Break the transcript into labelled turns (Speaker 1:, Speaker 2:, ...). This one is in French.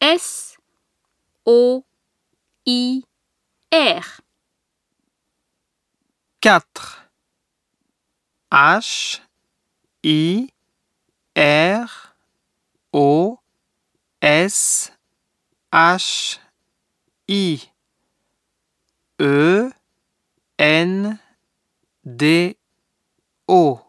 Speaker 1: S
Speaker 2: O
Speaker 1: I
Speaker 2: R
Speaker 1: 4 H I R O S H I E N D O